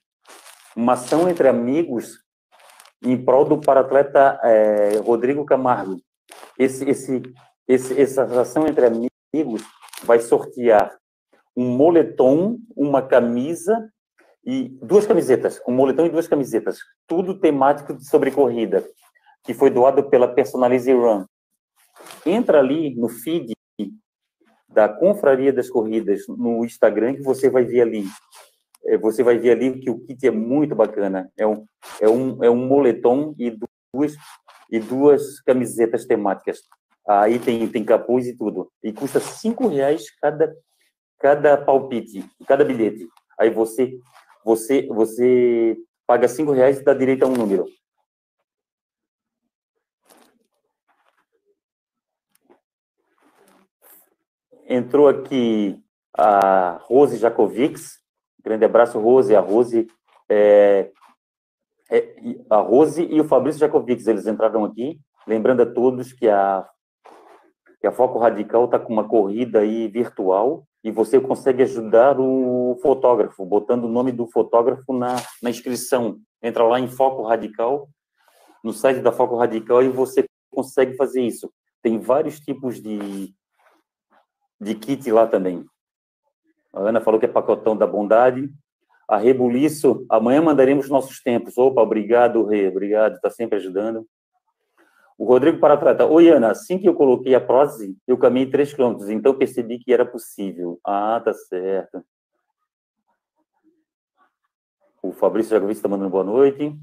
uma ação entre amigos em prol do paratleta é, Rodrigo Camargo. Esse, esse, esse, essa ação entre amigos vai sortear um moletom, uma camisa e duas camisetas, um moletom e duas camisetas, tudo temático sobre corrida, que foi doado pela Personalize Run. Entra ali no feed da Confraria das Corridas no Instagram que você vai ver ali. É, você vai ver ali que o kit é muito bacana. É um, é um, é um moletom e duas, e duas camisetas temáticas. Aí tem, tem capuz e tudo. E custa cinco reais cada cada palpite, cada bilhete. Aí você, você, você paga cinco reais e dá direito a um número. Entrou aqui a Rose Jakovics. Grande abraço, Rose. A Rose, é, é, a Rose e o Fabrício Jakovics, eles entraram aqui. Lembrando a todos que a, que a Foco Radical está com uma corrida aí virtual e você consegue ajudar o fotógrafo, botando o nome do fotógrafo na, na inscrição. Entra lá em Foco Radical, no site da Foco Radical, e você consegue fazer isso. Tem vários tipos de, de kit lá também. A Ana falou que é pacotão da bondade. A Rebuliço, amanhã mandaremos nossos tempos. Opa, obrigado, Rê, obrigado, está sempre ajudando. O Rodrigo Paratrata. Oi, Ana, assim que eu coloquei a prótese, eu caminhei 3 quilômetros, então percebi que era possível. Ah, tá certo. O Fabrício Jagovic está mandando boa noite.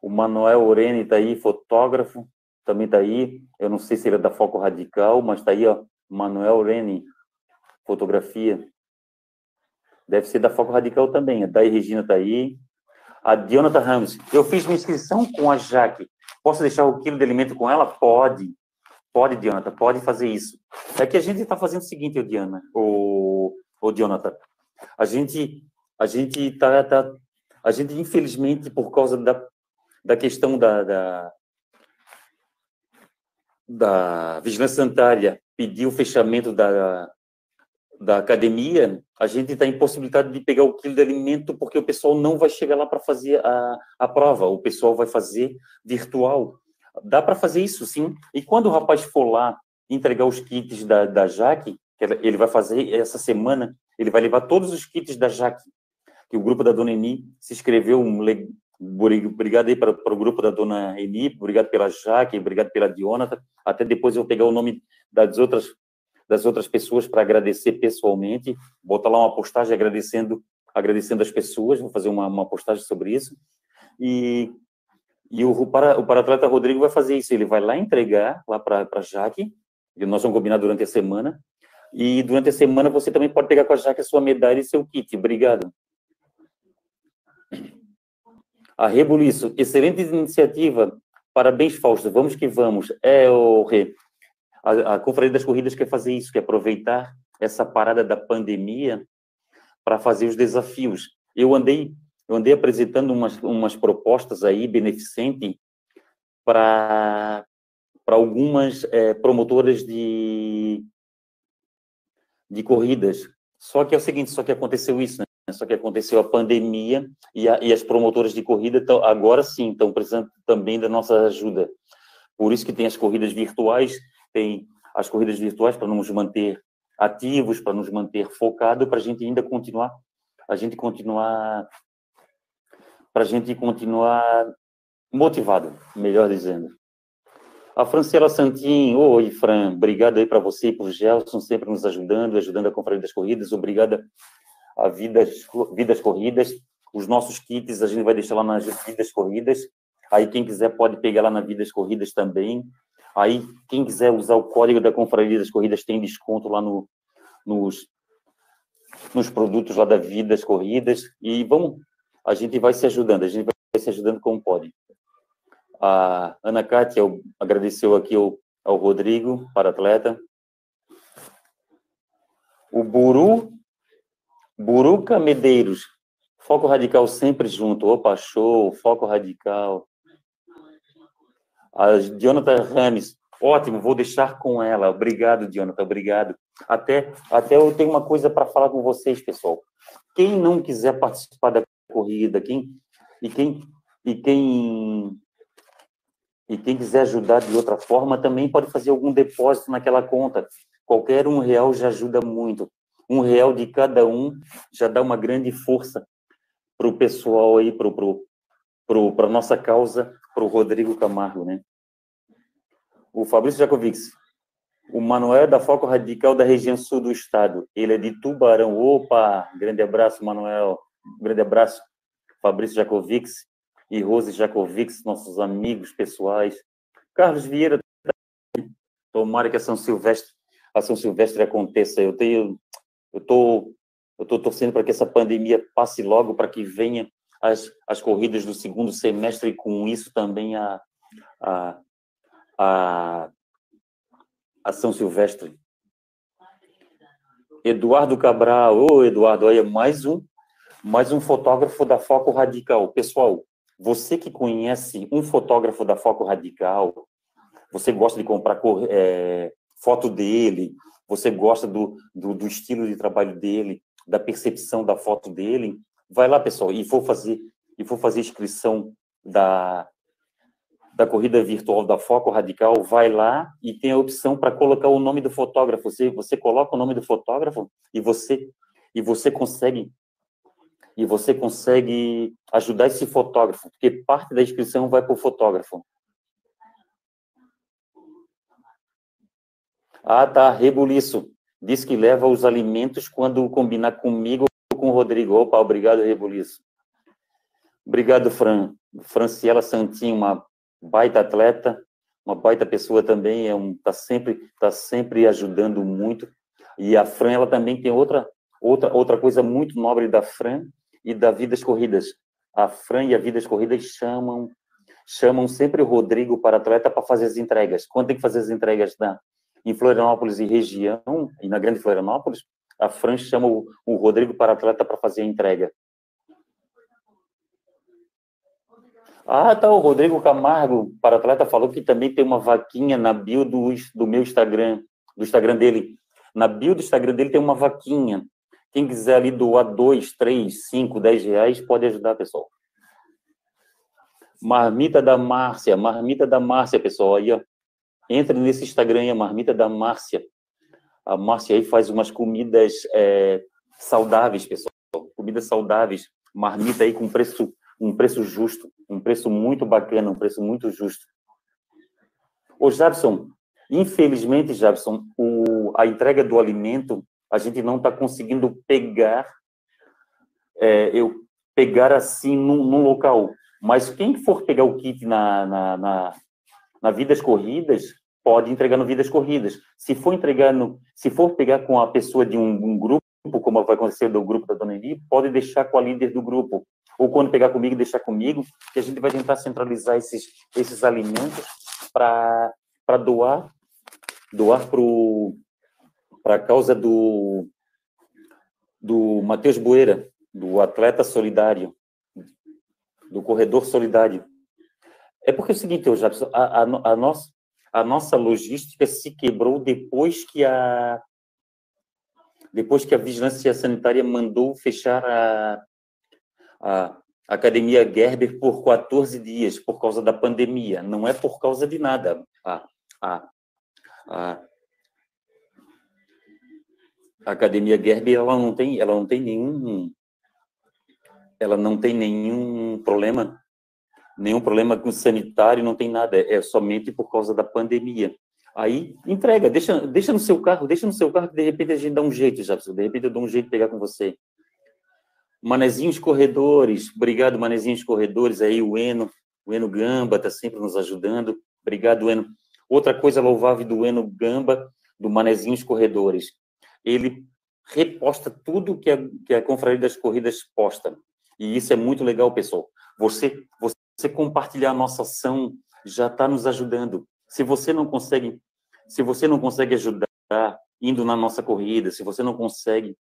O Manuel Orene está aí, fotógrafo, também está aí. Eu não sei se ele é da Foco Radical, mas está aí, ó. Manuel Orene, fotografia. Deve ser da Foco Radical também. A Dai Regina está aí. A Dionata Ramos. Eu fiz uma inscrição com a Jaque. Posso deixar o quilo de alimento com ela? Pode. Pode, Diana, pode fazer isso. É que a gente está fazendo o seguinte, ô Diana, o, o Jonathan. A gente, a gente tá, tá, a gente infelizmente por causa da, da questão da, da, da vigilância sanitária pediu o fechamento da, da academia, a gente está impossibilitado de pegar o quilo de alimento porque o pessoal não vai chegar lá para fazer a, a prova, o pessoal vai fazer virtual. Dá para fazer isso, sim. E quando o rapaz for lá entregar os kits da, da Jaque, que ele vai fazer essa semana, ele vai levar todos os kits da Jaque, que o grupo da Dona Eni se inscreveu, um, obrigado aí para, para o grupo da Dona Eni, obrigado pela Jaque, obrigado pela Dionata, até depois eu vou pegar o nome das outras das outras pessoas para agradecer pessoalmente, botar lá uma postagem agradecendo agradecendo as pessoas, vou fazer uma, uma postagem sobre isso, e, e o, para, o paratleta Rodrigo vai fazer isso, ele vai lá entregar, lá para Jaque, e nós vamos combinar durante a semana, e durante a semana você também pode pegar com a Jaque a sua medalha e seu kit, obrigado. A Rebuliço, excelente iniciativa, parabéns Fausto, vamos que vamos. É, o Rê, a, a das Corridas quer fazer isso, quer aproveitar essa parada da pandemia para fazer os desafios. Eu andei, eu andei apresentando umas, umas propostas aí beneficentes para para algumas é, promotoras de de corridas. Só que é o seguinte, só que aconteceu isso, né? Só que aconteceu a pandemia e, a, e as promotoras de corrida tão, agora sim estão precisando também da nossa ajuda. Por isso que tem as corridas virtuais, tem as corridas virtuais para nos manter ativos, para nos manter focados, para a gente ainda continuar, a gente continuar, para a gente continuar motivado, melhor dizendo. A Franciela Santin, oi, Fran, obrigado aí para você e para o Gelson, sempre nos ajudando, ajudando a Confraria das Corridas, obrigada a Vidas, Vidas Corridas, os nossos kits a gente vai deixar lá nas Vidas Corridas, aí quem quiser pode pegar lá na Vidas Corridas também, aí quem quiser usar o código da Confraria das Corridas tem desconto lá no, nos, nos produtos lá da Vidas Corridas, e vamos, a gente vai se ajudando, a gente vai se ajudando como pode. A Ana Cátia agradeceu aqui ao, ao Rodrigo, para atleta. O Buru, Buruca Medeiros, Foco Radical sempre junto. Opa, show, Foco Radical. A Jonathan Rames, ótimo, vou deixar com ela. Obrigado, Jonathan, obrigado. Até, até eu tenho uma coisa para falar com vocês, pessoal. Quem não quiser participar da corrida, quem e quem e quem e quem quiser ajudar de outra forma também pode fazer algum depósito naquela conta. Qualquer um real já ajuda muito. Um real de cada um já dá uma grande força para o pessoal aí, para a nossa causa, para o Rodrigo Camargo, né? O Fabrício Jacovics, o Manuel é da Foco Radical da região sul do estado. Ele é de Tubarão. Opa, grande abraço, Manuel. Grande abraço, Fabrício Jacovics e Rose Jacovics, nossos amigos pessoais. Carlos Vieira, tomara que a São Silvestre, a São Silvestre aconteça. Eu tenho, eu tô, eu tô torcendo para que essa pandemia passe logo, para que venha as, as corridas do segundo semestre e com isso também a, a, a, a São Silvestre. Eduardo Cabral, ô Eduardo, olha, mais um, mais um fotógrafo da Foco Radical. Pessoal, você que conhece um fotógrafo da Foco Radical, você gosta de comprar é, foto dele, você gosta do, do, do, estilo de trabalho dele, da percepção da foto dele, vai lá, pessoal, e for fazer e for fazer inscrição da da corrida virtual da Foco Radical, vai lá e tem a opção para colocar o nome do fotógrafo. Você, você coloca o nome do fotógrafo e você e você consegue e você consegue ajudar esse fotógrafo, porque parte da inscrição vai para o fotógrafo. Ah, tá, Rebuliço. Diz que leva os alimentos quando combinar comigo Rodrigo. Opa, obrigado, Rebuliço. Obrigado, Fran. Franciela Santinho, uma baita atleta, uma baita pessoa também, é um, tá sempre, tá sempre ajudando muito. E a Fran, ela também tem outra, outra, outra coisa muito nobre da Fran, e da Vidas Corridas. A Fran e a Vidas Corridas chamam chamam sempre o Rodrigo para atleta para fazer as entregas. Quando tem que fazer as entregas na, em Florianópolis e região, e na Grande Florianópolis, a Fran chama o, o Rodrigo para atleta para fazer a entrega. Ah, tá, o Rodrigo Camargo, para atleta, falou que também tem uma vaquinha na bio do, do meu Instagram, do Instagram dele. Na bio do Instagram dele tem uma vaquinha. Quem quiser ali doar dois, três, cinco, dez reais, pode ajudar, pessoal. Marmita da Márcia, Marmita da Márcia, pessoal, aí, ó. Entre nesse Instagram aí, Marmita da Márcia. A Márcia aí faz umas comidas é, saudáveis, pessoal. Comidas saudáveis. Marmita aí com preço, um preço justo, um preço muito bacana, um preço muito justo. Ô, Jabson, infelizmente, Jabson, o, a entrega do alimento a gente não está conseguindo pegar, é, eu pegar assim num, num, local. Mas quem for pegar o kit na, na, na, na Vidas Corridas, pode entregar no Vidas Corridas. Se for entregar no, se for pegar com a pessoa de um, um grupo, como vai acontecer do grupo da Dona Eli, pode deixar com a líder do grupo. Ou quando pegar comigo, deixar comigo, que a gente vai tentar centralizar esses, esses alimentos para doar doar para a causa do, do Matheus Boeira, do atleta solidário, do corredor solidário. É porque é o seguinte, já a, a, a, nossa, a nossa logística se quebrou depois que a depois que a vigilância sanitária mandou fechar a, a Academia Gerber por 14 dias por causa da pandemia. Não é por causa de nada. A, a, a, Academia Gerber ela não tem, ela não tem nenhum, ela não tem nenhum problema, nenhum problema com sanitário, não tem nada. É somente por causa da pandemia. Aí entrega, deixa, deixa no seu carro, deixa no seu carro que de repente a gente dá um jeito, já. De repente eu dou um jeito de pegar com você. Manezinhos Corredores, obrigado, Manezinhos Corredores, aí o Eno, o Eno Gamba está sempre nos ajudando, obrigado, Eno. Outra coisa louvável do Eno Gamba, do Manezinhos Corredores, ele reposta tudo que a, que a Confraria das Corridas posta, e isso é muito legal, pessoal. Você, você compartilhar a nossa ação já está nos ajudando. Se você não consegue, se você não consegue ajudar indo na nossa corrida, se você não consegue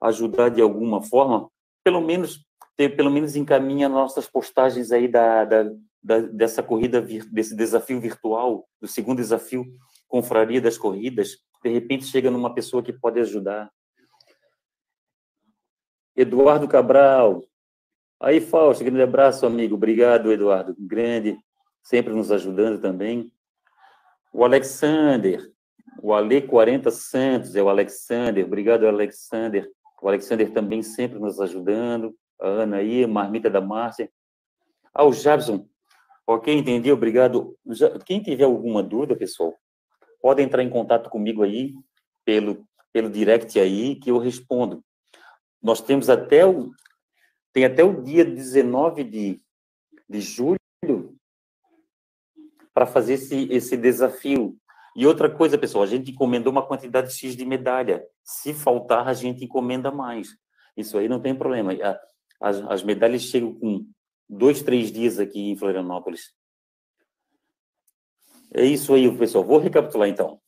ajudar de alguma forma, pelo menos pelo menos encaminha nossas postagens aí da, da, da, dessa corrida, desse desafio virtual, do segundo desafio, Confraria das Corridas, de repente chega numa pessoa que pode ajudar. Eduardo Cabral. Aí, Fausto, grande abraço, amigo. Obrigado, Eduardo. Grande, sempre nos ajudando também. O Alexander, o Ale 40 Santos, é o Alexander. Obrigado, Alexander. O Alexander também sempre nos ajudando. A Ana aí, Marmita da Márcia. Ah, o Jabson. Ok, entendi, obrigado. Quem tiver alguma dúvida, pessoal, pode entrar em contato comigo aí, pelo, pelo direct aí, que eu respondo. Nós temos até o, tem até o dia 19 de, de julho para fazer esse, esse desafio. E outra coisa, pessoal, a gente encomendou uma quantidade X de medalha. Se faltar, a gente encomenda mais. Isso aí não tem problema. As, as medalhas chegam com dois, três dias aqui em Florianópolis. É isso aí, pessoal. Vou recapitular, então.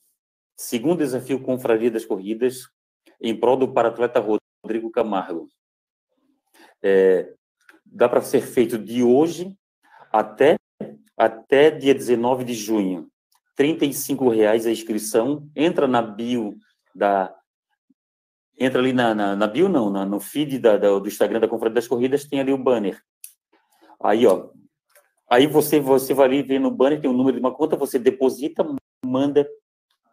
Segundo desafio Confraria das Corridas, em prol do paratleta Rodrigo Camargo. É, dá para ser feito de hoje até, até dia 19 de junho. R$ reais a inscrição, entra na bio da entra ali na, na, na bio não, na, no feed da, da, do Instagram da Conferência das Corridas tem ali o banner. Aí, ó, aí você você vai ali ver no banner tem o número de uma conta, você deposita, manda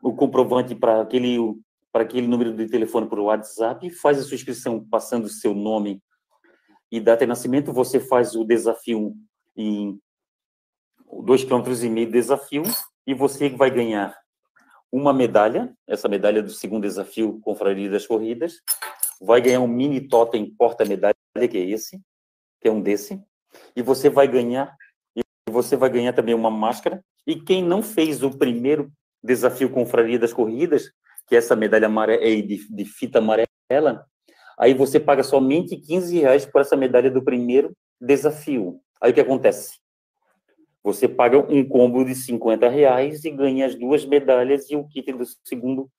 o comprovante para aquele para aquele número de telefone por WhatsApp, faz a sua inscrição passando o seu nome e data de nascimento, você faz o desafio em dois quilômetros e meio de desafio e você vai ganhar uma medalha, essa medalha do segundo desafio Confraria das Corridas, vai ganhar um mini totem porta-medalha, que é esse, que é um desse, e você vai ganhar e você vai ganhar também uma máscara, e quem não fez o primeiro desafio Confraria das Corridas, que é essa medalha amarela, é de, de fita amarela, aí você paga somente 15 reais por essa medalha do primeiro desafio. Aí o que acontece? Você paga um combo de 50 reais e ganha as duas medalhas e o kit do segundo,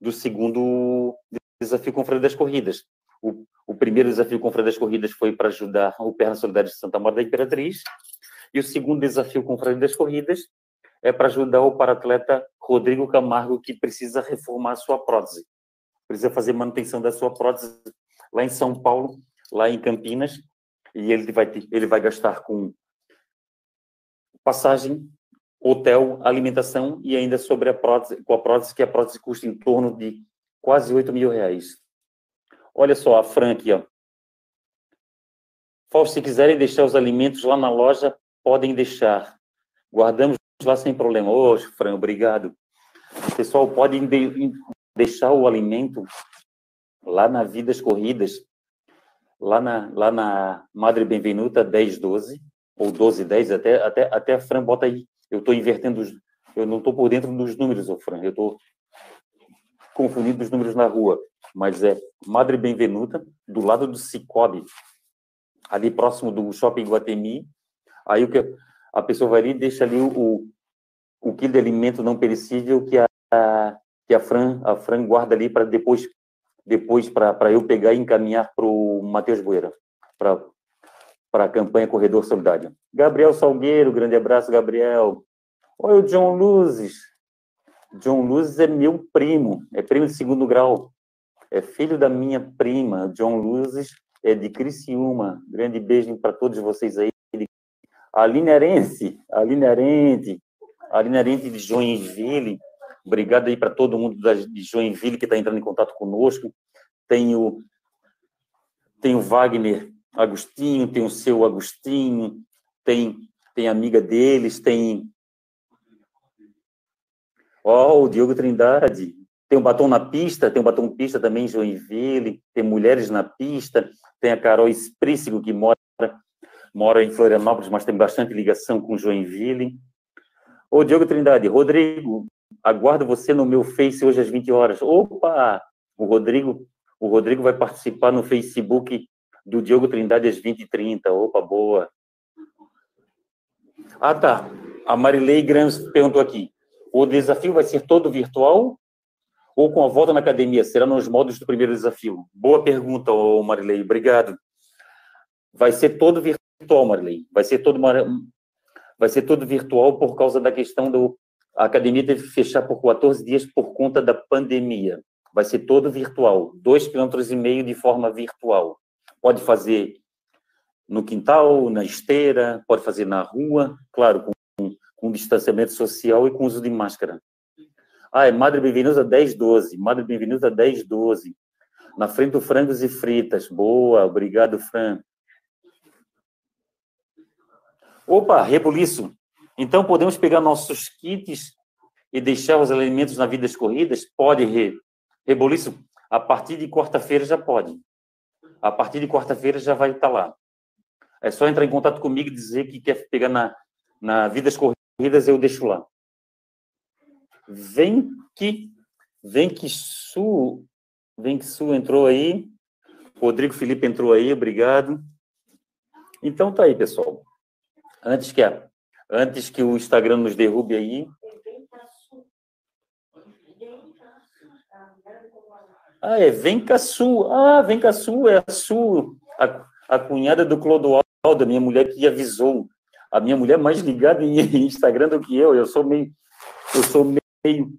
do segundo desafio Confraria das Corridas. O, o primeiro desafio Confraria das Corridas foi para ajudar o Perna Solidária de Santa Maria da Imperatriz, e o segundo desafio Confraria das Corridas é para ajudar o paratleta Rodrigo Camargo, que precisa reformar sua prótese. Precisa fazer manutenção da sua prótese lá em São Paulo, lá em Campinas, e ele vai, ele vai gastar com passagem, hotel, alimentação e ainda sobre a prótese, com a prótese, que a prótese custa em torno de quase 8 mil reais. Olha só, a Fran aqui, ó. Fausto, se quiserem deixar os alimentos lá na loja, podem deixar. Guardamos lá sem problema. Ô, Fran, obrigado. Pessoal, podem de, deixar o alimento lá na Vidas Corridas, lá na, lá na Madre Benvenuta 1012, ou 12, 10, até, até, até a Fran bota aí. Eu estou invertendo, os, eu não estou por dentro dos números, Fran, eu estou confundindo os números na rua, mas é Madre Benvenuta, do lado do Cicobi, ali próximo do Shopping Guatemi, aí o que a pessoa vai ali deixa ali o, o quilo de alimento não perecível que a, que a Fran, a Fran guarda ali para depois depois para eu pegar e encaminhar para o Matheus Boeira, para a campanha Corredor Solidário. Gabriel Salgueiro, grande abraço, Gabriel. Olha o John Luzes. John Luzes é meu primo, é primo de segundo grau. É filho da minha prima, John Luzes, é de Criciúma. Grande beijo para todos vocês aí. Aline Arense, Aline Arente, Aline Arente de Joinville. Obrigado aí para todo mundo de Joinville que está entrando em contato conosco. Tem o, tem o Wagner Agostinho, tem o seu Agostinho, tem, tem amiga deles, tem. Ó, oh, o Diogo Trindade. Tem o Batom na Pista, tem o Batom Pista também em Joinville, tem Mulheres na Pista, tem a Carol Esprícigo, que mora, mora em Florianópolis, mas tem bastante ligação com Joinville. Ô, Diogo Trindade, Rodrigo, aguardo você no meu Face hoje às 20 horas. Opa! O Rodrigo, o Rodrigo vai participar no Facebook do Diogo Trindade às 20h30. Opa, boa. Ah, tá. A Marilei Grams perguntou aqui. O desafio vai ser todo virtual ou com a volta na academia? Será nos modos do primeiro desafio? Boa pergunta, Marilei. Obrigado. Vai ser todo virtual, Marilei. Vai ser todo vai ser todo virtual por causa da questão do a academia teve que fechar por 14 dias por conta da pandemia. Vai ser todo virtual, dois quilômetros e meio de forma virtual. Pode fazer no quintal, na esteira, pode fazer na rua, claro, com, com distanciamento social e com uso de máscara. Ah, é Madre Benvenuta 1012, Madre Benvenuta 1012. Na frente do Frangos e Fritas. Boa, obrigado, Fran. Opa, rebuliço. Então, podemos pegar nossos kits e deixar os alimentos na vida corridas? Pode, re. Rebuliço, a partir de quarta-feira já pode. A partir de quarta-feira já vai estar lá. É só entrar em contato comigo e dizer que quer pegar na, na Vidas Corridas, eu deixo lá. Vem que, vem que Su, vem que Su entrou aí. Rodrigo Felipe entrou aí, obrigado. Então tá aí, pessoal. Antes que a, antes que o Instagram nos derrube aí. Ah, é Vem Su. Ah, Vem Su, é a Su, a, a cunhada do Clodoaldo, minha mulher que avisou. A minha mulher mais ligada em Instagram do que eu. Eu sou meio eu sou meio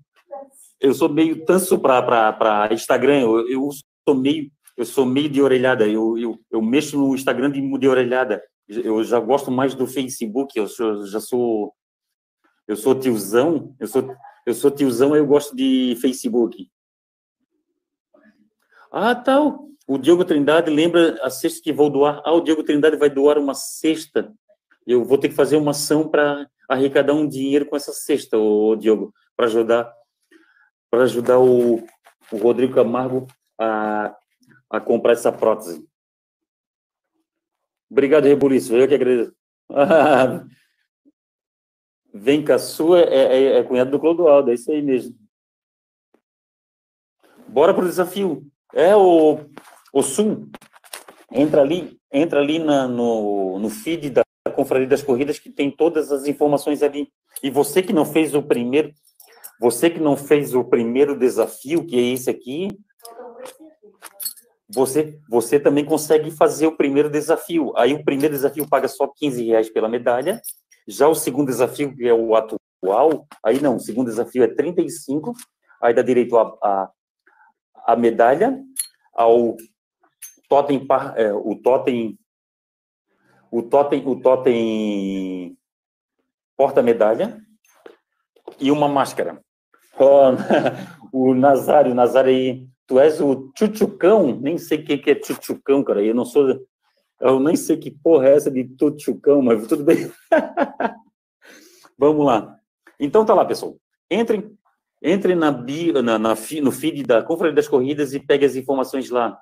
eu sou meio tanso para Instagram. Eu, eu sou meio eu sou meio de orelhada. Eu, eu, eu mexo no Instagram de, de orelhada. Eu já gosto mais do Facebook. Eu sou, já sou eu sou tiozão. Eu sou eu sou tiozão. Eu gosto de Facebook. Ah, tal. Tá. O Diogo Trindade lembra a cesta que vou doar. Ah, o Diogo Trindade vai doar uma cesta. Eu vou ter que fazer uma ação para arrecadar um dinheiro com essa cesta, o Diogo, para ajudar para ajudar o, o Rodrigo Camargo a, a comprar essa prótese. Obrigado, Rebuliço. Eu que agradeço. Vem cá, sua é, é, é cunhado do Clodoaldo, é isso aí mesmo. Bora pro desafio. É o, o Sul. Entra ali, entra ali na, no, no feed da Confraria das Corridas que tem todas as informações ali. E você que não fez o primeiro, você que não fez o primeiro desafio, que é esse aqui, você, você também consegue fazer o primeiro desafio. Aí o primeiro desafio paga só 15 reais pela medalha. Já o segundo desafio, que é o atual, aí não, o segundo desafio é 35, aí dá direito a, a, a medalha, ao totem, é, o totem, o totem, o totem porta-medalha e uma máscara. O Nazário, Nazário aí, tu és o tchutchucão, nem sei o que é tchutchucão, cara, eu não sou, eu nem sei que porra é essa de tchutchucão, mas tudo bem. Vamos lá. Então tá lá, pessoal. Entrem, entrem na bio, na, na, no feed da Conferência das Corridas e pegue as informações lá.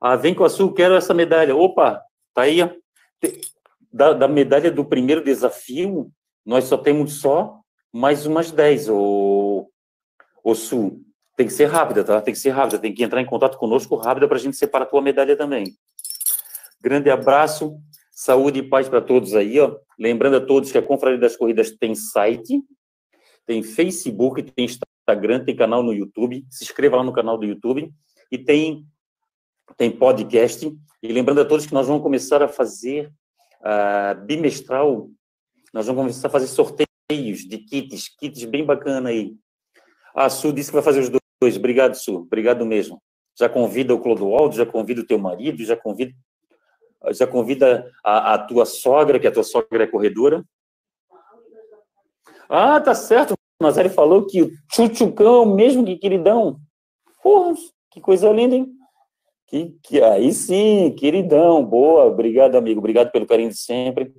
Ah, vem com a Sul, quero essa medalha. Opa, tá aí. Da, da medalha do primeiro desafio, nós só temos só mais umas 10, ou o Sul. Tem que ser rápida, tá? Tem que ser rápida, tem que entrar em contato conosco rápida para a gente separar a tua medalha também. Grande abraço, saúde e paz para todos aí, ó. Lembrando a todos que a Confraria das Corridas tem site, tem Facebook, tem Instagram, tem canal no YouTube. Se inscreva lá no canal do YouTube e tem tem podcast. E lembrando a todos que nós vamos começar a fazer uh, bimestral, nós vamos começar a fazer sorteios de kits, kits bem bacana aí. A Su disse que vai fazer os dois. Obrigado, Su. Obrigado mesmo. Já convida o Clodoaldo, já convida o teu marido, já convida, já convida a, a tua sogra, que a tua sogra é corredora. Ah, tá certo. O Nazário falou que o Chuchucão é o mesmo que queridão. Porra, que coisa linda, hein? Que, que, aí sim, queridão, boa, obrigado, amigo, obrigado pelo carinho de sempre.